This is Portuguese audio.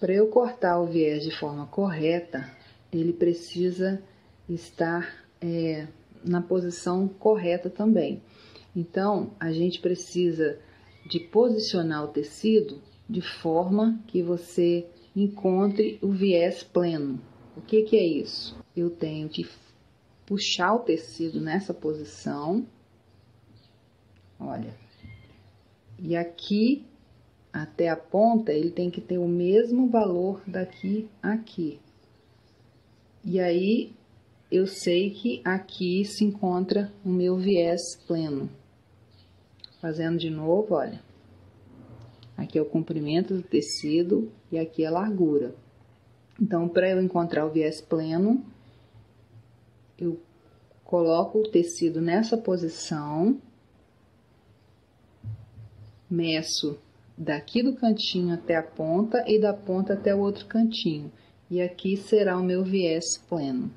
Para eu cortar o viés de forma correta, ele precisa estar é, na posição correta também. Então, a gente precisa de posicionar o tecido de forma que você encontre o viés pleno. O que, que é isso? Eu tenho que puxar o tecido nessa posição, olha, e aqui até a ponta ele tem que ter o mesmo valor daqui a aqui. E aí eu sei que aqui se encontra o meu viés pleno. Fazendo de novo, olha. Aqui é o comprimento do tecido e aqui é a largura. Então, para eu encontrar o viés pleno, eu coloco o tecido nessa posição, meço daqui do cantinho até a ponta e da ponta até o outro cantinho. E aqui será o meu viés pleno.